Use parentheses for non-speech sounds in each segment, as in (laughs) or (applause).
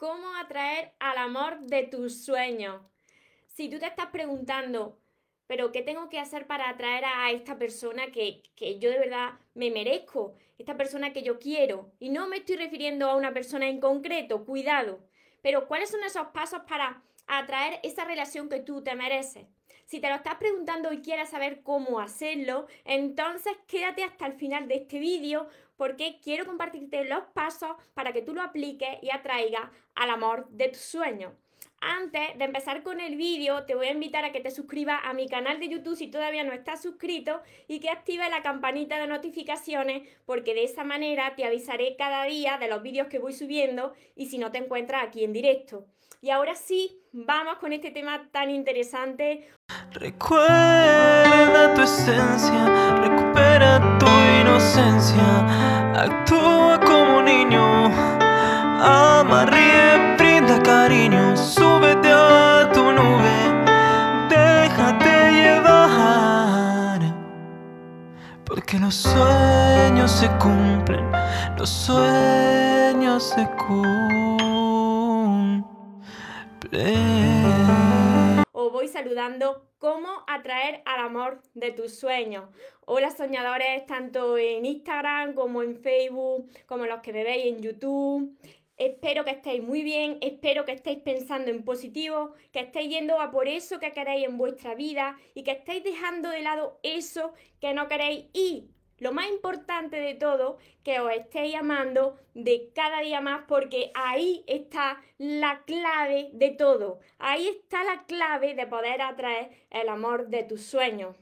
cómo atraer al amor de tus sueños. Si tú te estás preguntando, pero ¿qué tengo que hacer para atraer a esta persona que, que, yo de verdad me merezco? Esta persona que yo quiero. Y no me estoy refiriendo a una persona en concreto, cuidado. Pero ¿cuáles son esos pasos para atraer esa relación que tú te mereces? Si te lo estás preguntando y quieres saber cómo hacerlo, entonces quédate hasta el final de este vídeo porque quiero compartirte los pasos para que tú lo apliques y atraigas al amor de tus sueños. Antes de empezar con el vídeo, te voy a invitar a que te suscribas a mi canal de YouTube si todavía no estás suscrito y que actives la campanita de notificaciones porque de esa manera te avisaré cada día de los vídeos que voy subiendo y si no te encuentras aquí en directo. Y ahora sí, vamos con este tema tan interesante. Recuerda tu esencia, recupera tu inocencia, actúa como niño, ama, ríe, brinda cariño, súbete a tu nube, déjate llevar, porque los sueños se cumplen, los sueños se cumplen. Os voy saludando cómo atraer al amor de tus sueños. Hola soñadores, tanto en Instagram como en Facebook, como los que me veis en YouTube. Espero que estéis muy bien, espero que estéis pensando en positivo, que estéis yendo a por eso que queréis en vuestra vida y que estéis dejando de lado eso que no queréis y lo más importante de todo, que os estéis amando de cada día más porque ahí está la clave de todo. Ahí está la clave de poder atraer el amor de tus sueños.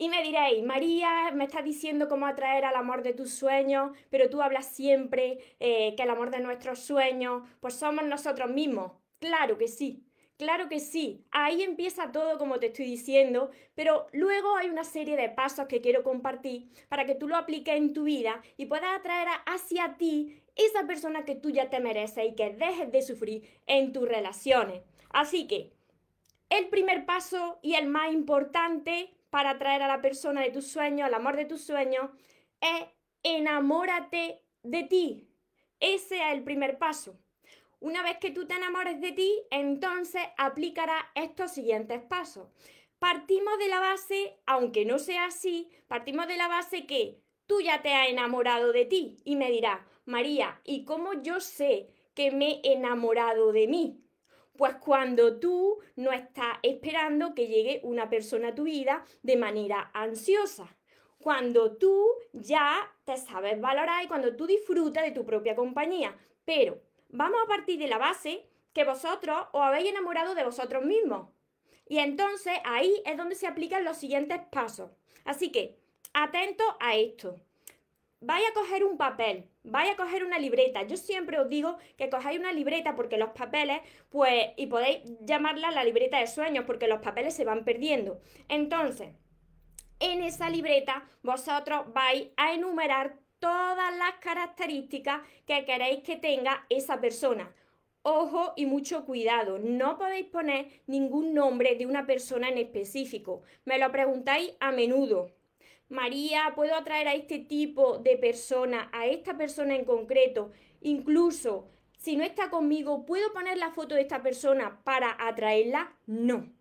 Y me diréis, María, me estás diciendo cómo atraer al amor de tus sueños, pero tú hablas siempre eh, que el amor de nuestros sueños, pues somos nosotros mismos. Claro que sí, Claro que sí, ahí empieza todo como te estoy diciendo, pero luego hay una serie de pasos que quiero compartir para que tú lo apliques en tu vida y puedas atraer hacia ti esa persona que tú ya te mereces y que dejes de sufrir en tus relaciones. Así que el primer paso y el más importante para atraer a la persona de tus sueños, al amor de tus sueños, es enamórate de ti. Ese es el primer paso. Una vez que tú te enamores de ti, entonces aplicarás estos siguientes pasos. Partimos de la base, aunque no sea así, partimos de la base que tú ya te has enamorado de ti y me dirás, María, ¿y cómo yo sé que me he enamorado de mí? Pues cuando tú no estás esperando que llegue una persona a tu vida de manera ansiosa. Cuando tú ya te sabes valorar y cuando tú disfrutas de tu propia compañía. Pero vamos a partir de la base que vosotros os habéis enamorado de vosotros mismos. Y entonces ahí es donde se aplican los siguientes pasos. Así que, atento a esto. Vais a coger un papel, vais a coger una libreta. Yo siempre os digo que cojáis una libreta porque los papeles, pues, y podéis llamarla la libreta de sueños porque los papeles se van perdiendo. Entonces, en esa libreta vosotros vais a enumerar todas las características que queréis que tenga esa persona. Ojo y mucho cuidado, no podéis poner ningún nombre de una persona en específico. Me lo preguntáis a menudo. María, ¿puedo atraer a este tipo de persona, a esta persona en concreto? Incluso, si no está conmigo, ¿puedo poner la foto de esta persona para atraerla? No.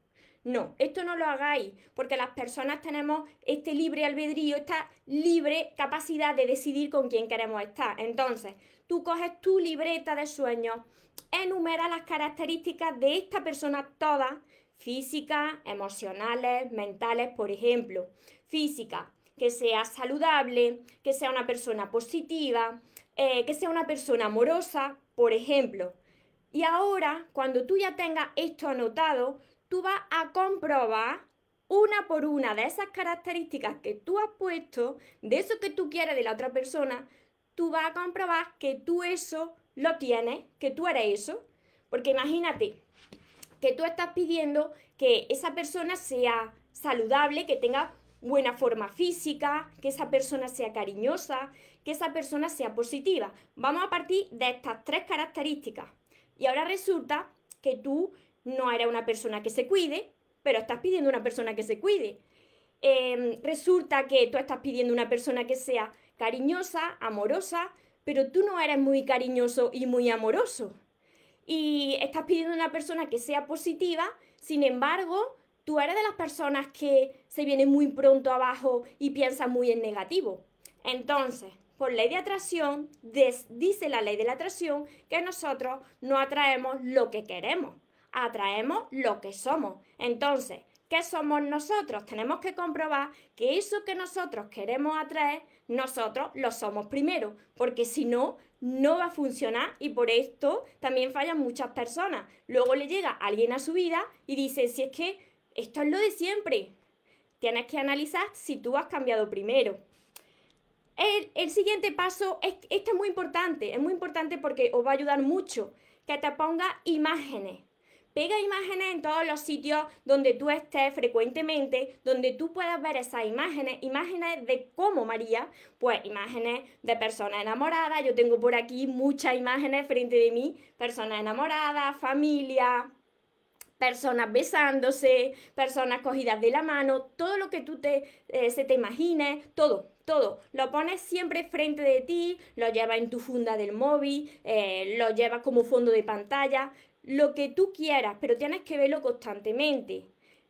No, esto no lo hagáis, porque las personas tenemos este libre albedrío, esta libre capacidad de decidir con quién queremos estar. Entonces, tú coges tu libreta de sueños, enumera las características de esta persona todas, físicas, emocionales, mentales, por ejemplo. Física, que sea saludable, que sea una persona positiva, eh, que sea una persona amorosa, por ejemplo. Y ahora, cuando tú ya tengas esto anotado, tú vas a comprobar una por una de esas características que tú has puesto, de eso que tú quieres de la otra persona, tú vas a comprobar que tú eso lo tienes, que tú eres eso. Porque imagínate que tú estás pidiendo que esa persona sea saludable, que tenga buena forma física, que esa persona sea cariñosa, que esa persona sea positiva. Vamos a partir de estas tres características. Y ahora resulta que tú no eres una persona que se cuide, pero estás pidiendo una persona que se cuide. Em, resulta que tú estás pidiendo una persona que sea cariñosa, amorosa, pero tú no eres muy cariñoso y muy amoroso. y estás pidiendo una persona que sea positiva, sin embargo, tú eres de las personas que se vienen muy pronto abajo y piensan muy en negativo. Entonces, por ley de atracción, dice la ley de la atracción que nosotros no atraemos lo que queremos, atraemos lo que somos. Entonces, ¿qué somos nosotros? Tenemos que comprobar que eso que nosotros queremos atraer, nosotros lo somos primero, porque si no, no va a funcionar y por esto también fallan muchas personas. Luego le llega alguien a su vida y dice, si es que esto es lo de siempre, tienes que analizar si tú has cambiado primero. El, siguiente paso, es, este es muy importante, es muy importante porque os va a ayudar mucho, que te ponga imágenes. Pega imágenes en todos los sitios donde tú estés frecuentemente, donde tú puedas ver esas imágenes, imágenes de cómo María, pues imágenes de personas enamoradas. Yo tengo por aquí muchas imágenes frente de mí, personas enamoradas, familia, personas besándose, personas cogidas de la mano, todo lo que tú te, eh, se te imagines, todo, todo. Lo pones siempre frente de ti, lo llevas en tu funda del móvil, eh, lo llevas como fondo de pantalla, lo que tú quieras, pero tienes que verlo constantemente.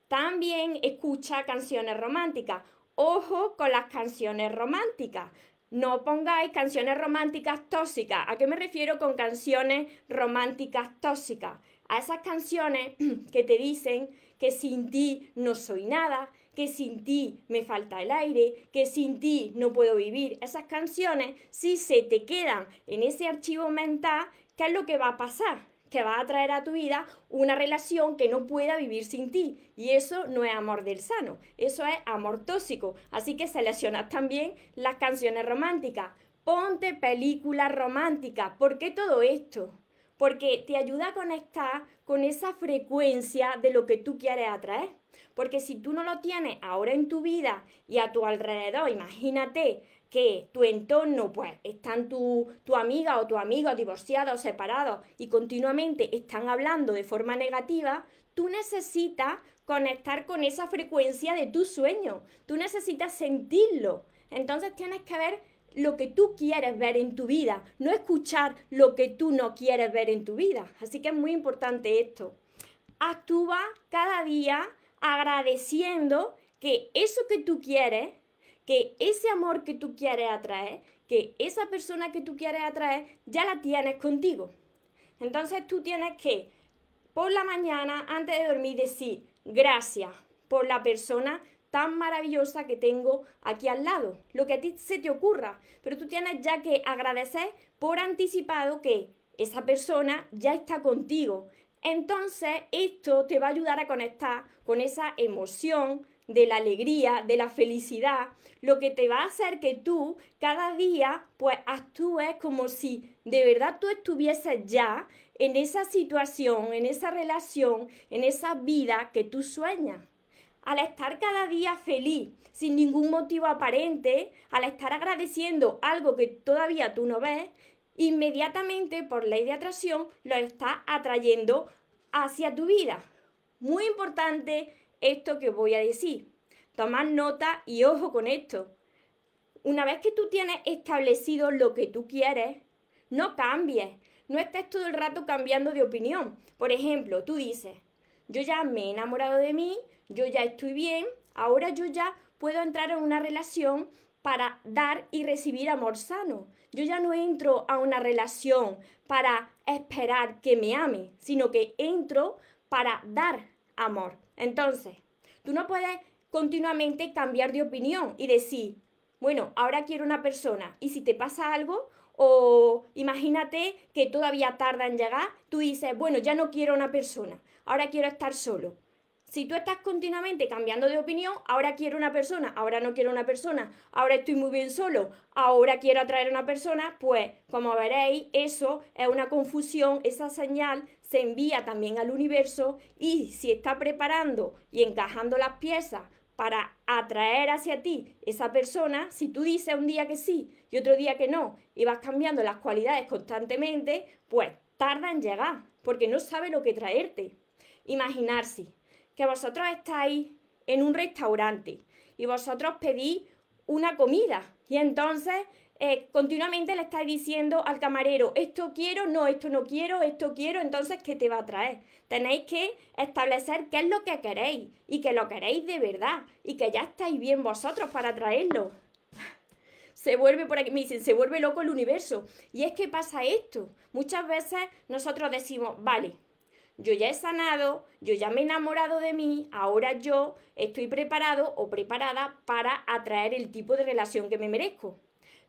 También escucha canciones románticas. Ojo con las canciones románticas. No pongáis canciones románticas tóxicas. ¿A qué me refiero con canciones románticas tóxicas? A esas canciones (clears throat) que te dicen que sin ti no soy nada, que sin ti me falta el aire, que sin ti no puedo vivir. Esas canciones, si se te quedan en ese archivo mental, ¿qué es lo que va a pasar? Que va a traer a tu vida una relación que no pueda vivir sin ti. Y eso no es amor del sano, eso es amor tóxico. Así que seleccionas también las canciones románticas. Ponte películas románticas. ¿Por qué todo esto? Porque te ayuda a conectar con esa frecuencia de lo que tú quieres atraer. Porque si tú no lo tienes ahora en tu vida y a tu alrededor, imagínate que tu entorno, pues, están tu, tu amiga o tu amigo divorciados, separados y continuamente están hablando de forma negativa, tú necesitas conectar con esa frecuencia de tu sueño. Tú necesitas sentirlo. Entonces tienes que ver lo que tú quieres ver en tu vida, no escuchar lo que tú no quieres ver en tu vida. Así que es muy importante esto. Actúa cada día agradeciendo que eso que tú quieres, que ese amor que tú quieres atraer, que esa persona que tú quieres atraer, ya la tienes contigo. Entonces tú tienes que, por la mañana, antes de dormir, decir gracias por la persona tan maravillosa que tengo aquí al lado, lo que a ti se te ocurra, pero tú tienes ya que agradecer por anticipado que esa persona ya está contigo, entonces, esto te va a ayudar a conectar con esa emoción de la alegría, de la felicidad, lo que te va a hacer que tú cada día pues actúes como si de verdad tú estuvieses ya en esa situación, en esa relación, en esa vida que tú sueñas. Al estar cada día feliz, sin ningún motivo aparente, al estar agradeciendo algo que todavía tú no ves, inmediatamente por ley de atracción lo estás atrayendo hacia tu vida. Muy importante esto que voy a decir. Tomar nota y ojo con esto. Una vez que tú tienes establecido lo que tú quieres, no cambies. No estés todo el rato cambiando de opinión. Por ejemplo, tú dices, yo ya me he enamorado de mí, yo ya estoy bien, ahora yo ya puedo entrar en una relación para dar y recibir amor sano. Yo ya no entro a una relación para esperar que me ame, sino que entro para dar amor. Entonces, tú no puedes continuamente cambiar de opinión y decir, bueno, ahora quiero una persona y si te pasa algo o imagínate que todavía tarda en llegar, tú dices, bueno, ya no quiero una persona, ahora quiero estar solo. Si tú estás continuamente cambiando de opinión, ahora quiero una persona, ahora no quiero una persona, ahora estoy muy bien solo, ahora quiero atraer a una persona, pues como veréis, eso es una confusión, esa señal se envía también al universo y si está preparando y encajando las piezas para atraer hacia ti esa persona, si tú dices un día que sí y otro día que no y vas cambiando las cualidades constantemente, pues tarda en llegar, porque no sabe lo que traerte. Imaginarse que vosotros estáis en un restaurante y vosotros pedís una comida y entonces eh, continuamente le estáis diciendo al camarero, esto quiero, no, esto no quiero, esto quiero, entonces, ¿qué te va a traer? Tenéis que establecer qué es lo que queréis y que lo queréis de verdad y que ya estáis bien vosotros para traerlo. Se vuelve por aquí, me dicen, se vuelve loco el universo. Y es que pasa esto. Muchas veces nosotros decimos, vale, yo ya he sanado, yo ya me he enamorado de mí, ahora yo estoy preparado o preparada para atraer el tipo de relación que me merezco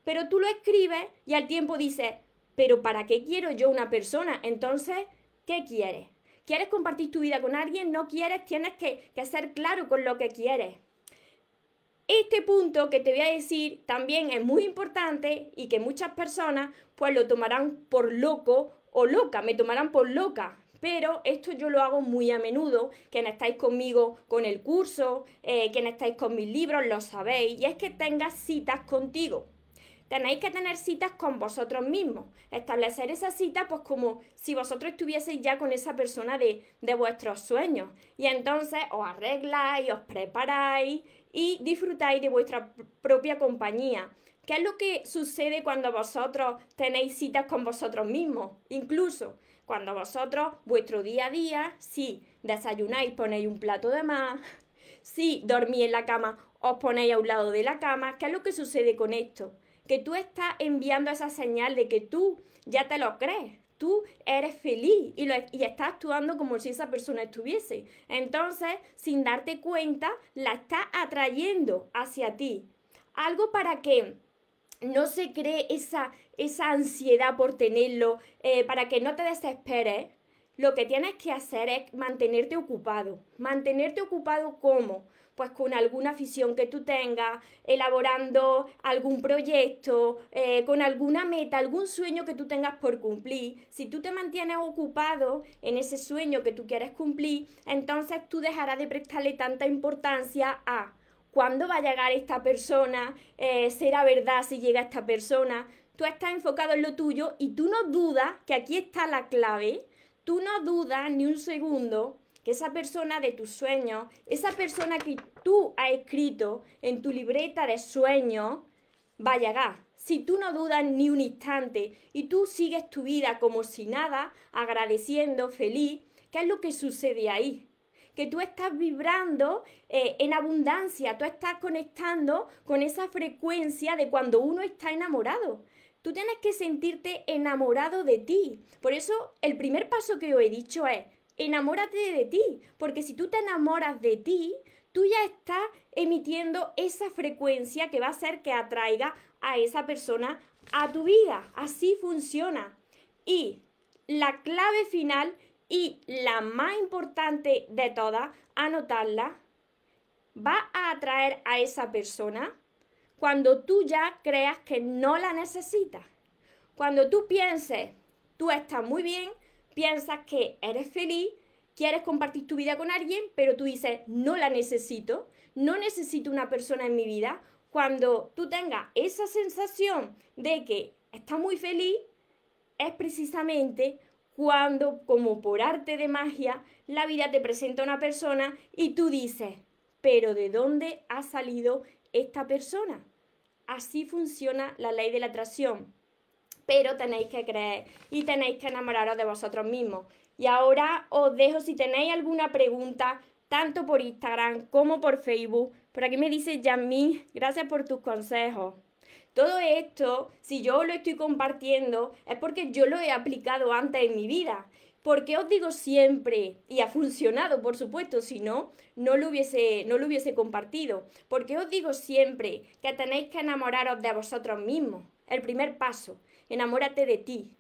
pero tú lo escribes y al tiempo dices, pero ¿para qué quiero yo una persona? Entonces, ¿qué quieres? ¿Quieres compartir tu vida con alguien? ¿No quieres? Tienes que, que ser claro con lo que quieres. Este punto que te voy a decir también es muy importante y que muchas personas pues lo tomarán por loco o loca, me tomarán por loca. Pero esto yo lo hago muy a menudo, quienes estáis conmigo con el curso, eh, quienes estáis con mis libros, lo sabéis, y es que tengas citas contigo tenéis que tener citas con vosotros mismos. Establecer esa cita, pues como si vosotros estuvieseis ya con esa persona de, de vuestros sueños. Y entonces os arregláis, os preparáis y disfrutáis de vuestra propia compañía. ¿Qué es lo que sucede cuando vosotros tenéis citas con vosotros mismos? Incluso cuando vosotros, vuestro día a día, si desayunáis, ponéis un plato de más, si dormís en la cama, os ponéis a un lado de la cama. ¿Qué es lo que sucede con esto? que tú estás enviando esa señal de que tú ya te lo crees. Tú eres feliz y, y estás actuando como si esa persona estuviese. Entonces, sin darte cuenta, la estás atrayendo hacia ti. Algo para que no se cree esa, esa ansiedad por tenerlo, eh, para que no te desesperes, lo que tienes que hacer es mantenerte ocupado. Mantenerte ocupado como pues con alguna afición que tú tengas, elaborando algún proyecto, eh, con alguna meta, algún sueño que tú tengas por cumplir. Si tú te mantienes ocupado en ese sueño que tú quieres cumplir, entonces tú dejarás de prestarle tanta importancia a cuándo va a llegar esta persona, eh, será verdad si llega esta persona. Tú estás enfocado en lo tuyo y tú no dudas que aquí está la clave, tú no dudas ni un segundo que esa persona de tus sueños, esa persona que tú has escrito en tu libreta de sueños, va a llegar. Si tú no dudas ni un instante y tú sigues tu vida como si nada, agradeciendo, feliz, ¿qué es lo que sucede ahí? Que tú estás vibrando eh, en abundancia, tú estás conectando con esa frecuencia de cuando uno está enamorado. Tú tienes que sentirte enamorado de ti. Por eso el primer paso que yo he dicho es, enamórate de ti, porque si tú te enamoras de ti, tú ya estás emitiendo esa frecuencia que va a hacer que atraiga a esa persona a tu vida. Así funciona. Y la clave final y la más importante de todas, anotarla, va a atraer a esa persona cuando tú ya creas que no la necesitas. Cuando tú pienses, tú estás muy bien, piensas que eres feliz, quieres compartir tu vida con alguien, pero tú dices, no la necesito, no necesito una persona en mi vida. Cuando tú tengas esa sensación de que estás muy feliz, es precisamente cuando, como por arte de magia, la vida te presenta una persona y tú dices, pero ¿de dónde ha salido esta persona? Así funciona la ley de la atracción pero tenéis que creer y tenéis que enamoraros de vosotros mismos. Y ahora os dejo si tenéis alguna pregunta, tanto por Instagram como por Facebook. Por aquí me dice Yasmin, gracias por tus consejos. Todo esto, si yo lo estoy compartiendo, es porque yo lo he aplicado antes en mi vida. Porque os digo siempre, y ha funcionado, por supuesto, si no, no lo hubiese, no lo hubiese compartido. Porque os digo siempre que tenéis que enamoraros de vosotros mismos. El primer paso enamórate de ti.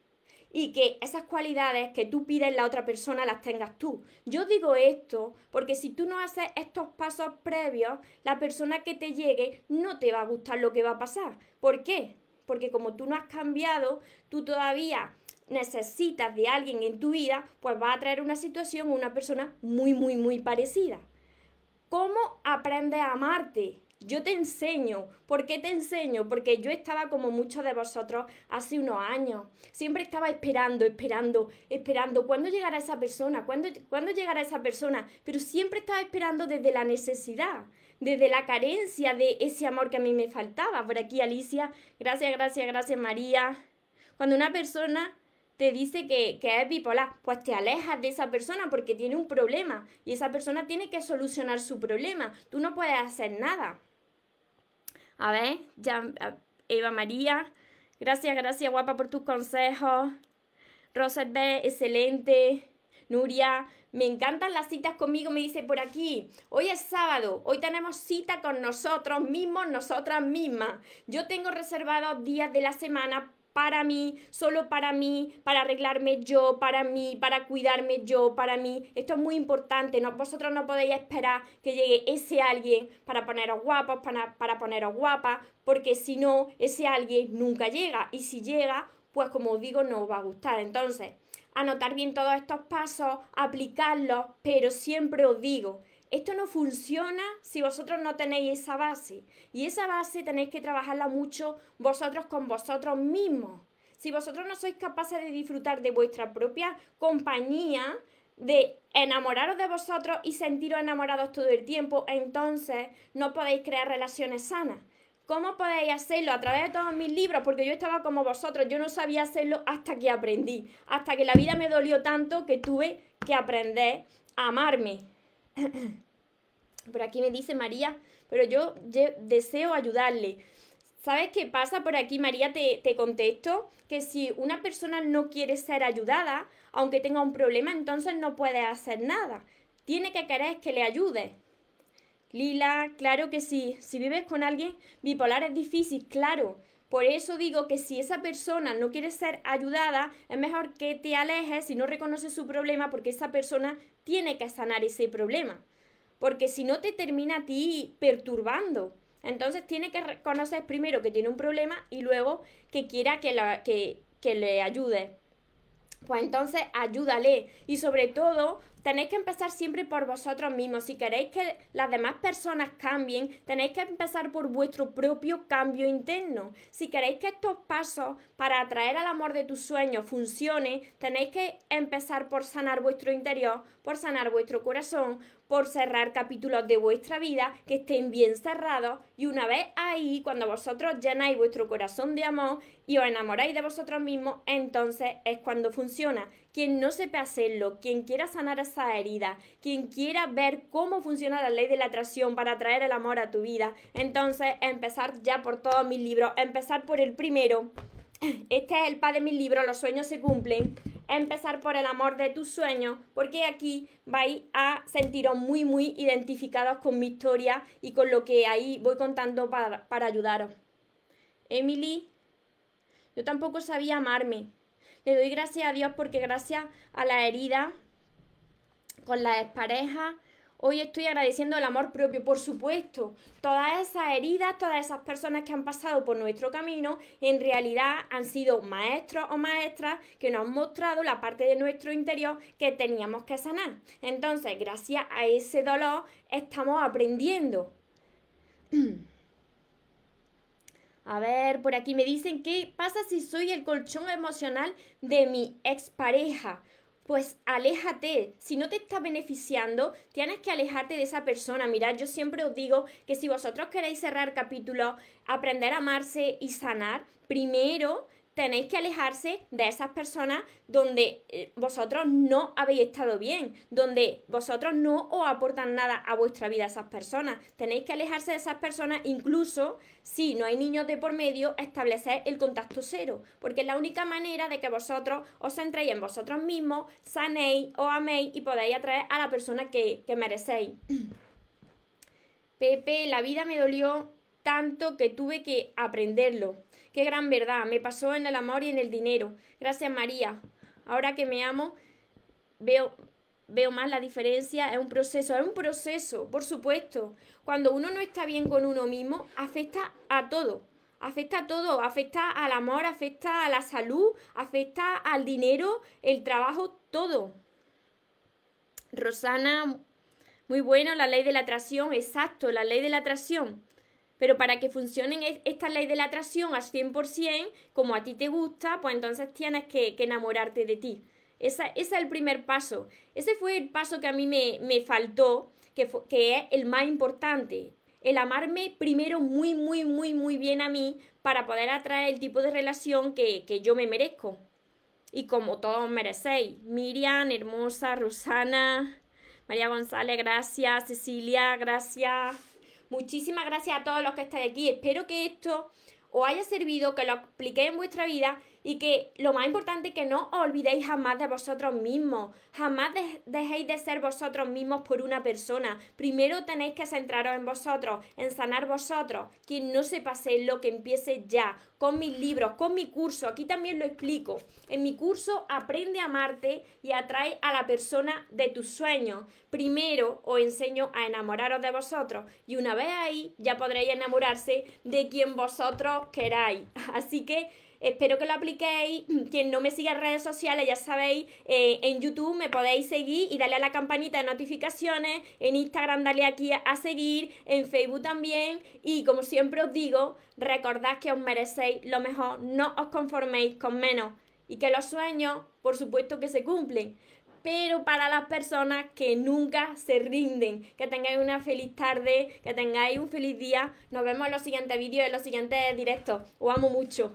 Y que esas cualidades que tú pides la otra persona las tengas tú. Yo digo esto porque si tú no haces estos pasos previos, la persona que te llegue no te va a gustar lo que va a pasar. ¿Por qué? Porque como tú no has cambiado, tú todavía necesitas de alguien en tu vida, pues va a traer una situación, una persona muy, muy, muy parecida. ¿Cómo aprendes a amarte? Yo te enseño. ¿Por qué te enseño? Porque yo estaba como muchos de vosotros hace unos años. Siempre estaba esperando, esperando, esperando. ¿Cuándo llegará esa persona? ¿Cuándo, ¿Cuándo llegará esa persona? Pero siempre estaba esperando desde la necesidad. desde la carencia de ese amor que a mí me faltaba. Por aquí Alicia, gracias, gracias, gracias María. Cuando una persona te dice que, que, es bipolar, pues te alejas de esa persona porque tiene un problema y esa persona tiene que solucionar su problema. Tú no puedes hacer nada. A ver, ya, Eva María, gracias, gracias guapa por tus consejos. Rosalbe, excelente. Nuria, me encantan las citas conmigo, me dice por aquí, hoy es sábado, hoy tenemos cita con nosotros mismos, nosotras mismas. Yo tengo reservados días de la semana para mí, solo para mí, para arreglarme yo, para mí, para cuidarme yo, para mí. Esto es muy importante. No, vosotros no podéis esperar que llegue ese alguien para poneros guapos, para, para poneros guapas, porque si no, ese alguien nunca llega. Y si llega, pues como os digo, no os va a gustar. Entonces, anotar bien todos estos pasos, aplicarlos, pero siempre os digo, esto no funciona si vosotros no tenéis esa base. Y esa base tenéis que trabajarla mucho vosotros con vosotros mismos. Si vosotros no sois capaces de disfrutar de vuestra propia compañía, de enamoraros de vosotros y sentiros enamorados todo el tiempo, entonces no podéis crear relaciones sanas. ¿Cómo podéis hacerlo? A través de todos mis libros, porque yo estaba como vosotros, yo no sabía hacerlo hasta que aprendí, hasta que la vida me dolió tanto que tuve que aprender a amarme. (clears throat) Por aquí me dice María, pero yo, deseo ayudarle. ¿Sabes qué pasa? Por aquí, María, te, te contesto que si una persona no quiere ser ayudada, aunque tenga un problema, entonces no puede hacer nada. Tiene que querer que le ayude. Lila, claro que sí. Si vives con alguien bipolar es difícil, claro. Por eso digo que si esa persona no quiere ser ayudada, es mejor que te alejes si no reconoces su problema porque esa persona tiene que sanar ese problema. Porque si no te termina a ti perturbando. Entonces tiene que reconocer primero que tiene un problema y luego que quiera que, que le ayude. Pues entonces ayúdale y sobre todo tenéis que empezar siempre por vosotros mismos. Si queréis que las demás personas cambien, tenéis que empezar por vuestro propio cambio interno. Si queréis que estos pasos para atraer al amor de tus sueños funcionen, tenéis que empezar por sanar vuestro interior, por sanar vuestro corazón, por cerrar capítulos de vuestra vida que estén bien cerrados y una vez ahí, cuando vosotros llenáis vuestro corazón de amor y os enamoráis de vosotros mismos, entonces es cuando funciona. Quien no sepa hacerlo, quien quiera sanar esa herida, quien quiera ver cómo funciona la ley de la atracción para atraer el amor a tu vida, entonces empezar ya por todos mis libros, empezar por el primero. Este es el padre de mis libros, los sueños se cumplen empezar por el amor de tus sueños, porque aquí vais a sentiros muy, muy identificados con mi historia y con lo que ahí voy contando para, para ayudaros. Emily, yo tampoco sabía amarme. Le doy gracias a Dios porque gracias a la herida con las parejas Hoy estoy agradeciendo el amor propio, por supuesto. Todas esas heridas, todas esas personas que han pasado por nuestro camino, en realidad han sido maestros o maestras que nos han mostrado la parte de nuestro interior que teníamos que sanar. Entonces, gracias a ese dolor, estamos aprendiendo. (clears throat) A ver, por aquí me dicen, ¿qué pasa si soy el colchón emocional de mi expareja? pues aléjate. Si no te está beneficiando, tienes que alejarte de esa persona. Mirad, yo siempre os digo que si vosotros queréis cerrar capítulos, aprender a amarse y sanar, primero tenéis que alejarse de esas personas donde eh, vosotros no habéis estado bien, donde vosotros no os aportan nada a vuestra vida esas personas. Tenéis que alejarse de esas personas, incluso si no hay niños de por medio, establecer el contacto cero, porque es la única manera de que vosotros os centréis en vosotros mismos, sanéis, o améis y podáis atraer a la persona que, que merecéis. (clears throat) Pepe, la vida me dolió tanto que tuve que aprenderlo. Qué gran verdad, me pasó en el amor y en el dinero. Gracias María. Ahora que me amo, veo, veo más la diferencia. Es un proceso, es un proceso, por supuesto. Cuando uno no está bien con uno mismo, afecta a todo. Afecta a todo, afecta al amor, afecta a la salud, afecta al dinero, el trabajo, todo. Rosana, muy bueno, la ley de la atracción, exacto, la ley de la atracción. Pero para que funcione esta ley de la atracción al 100%, como a ti te gusta, pues entonces tienes que, enamorarte de ti. ese es el primer paso. Ese fue el paso que a mí me, faltó, que, que es el más importante. el amarme primero muy, muy, muy, muy bien a mí para poder atraer el tipo de relación que, que yo me merezco. Y como todos merecéis. Miriam, hermosa, Rosana, María González, gracias. Cecilia, gracias. Muchísimas gracias a todos los que estáis aquí. Espero que esto os haya servido, que lo apliquéis en vuestra vida y que lo más importante es que no os olvidéis jamás de vosotros mismos. Jamás dejéis de ser vosotros mismos por una persona. Primero tenéis que centraros en vosotros, en sanar vosotros. Quien no se pase lo que empiece ya, con mis libros, con mi curso. Aquí también lo explico. En mi curso Aprende a amarte y atrae a la persona de tus sueños. Primero os enseño a enamoraros de vosotros y una vez ahí ya podréis enamorarse de quien vosotros queráis. (laughs) Así que Espero que lo apliquéis. (clears throat) Quien no me siga en redes sociales, ya sabéis, eh, en YouTube me podéis seguir y darle a la campanita de notificaciones. En Instagram, dale aquí a, seguir. En Facebook también. Y como siempre os digo, recordad que os merecéis lo mejor. No os conforméis con menos. Y que los sueños, por supuesto que se cumplen pero para las personas que nunca se rinden. Que tengáis una feliz tarde, que tengáis un feliz día. Nos vemos en los siguientes vídeos, en los siguientes directos. Os amo mucho.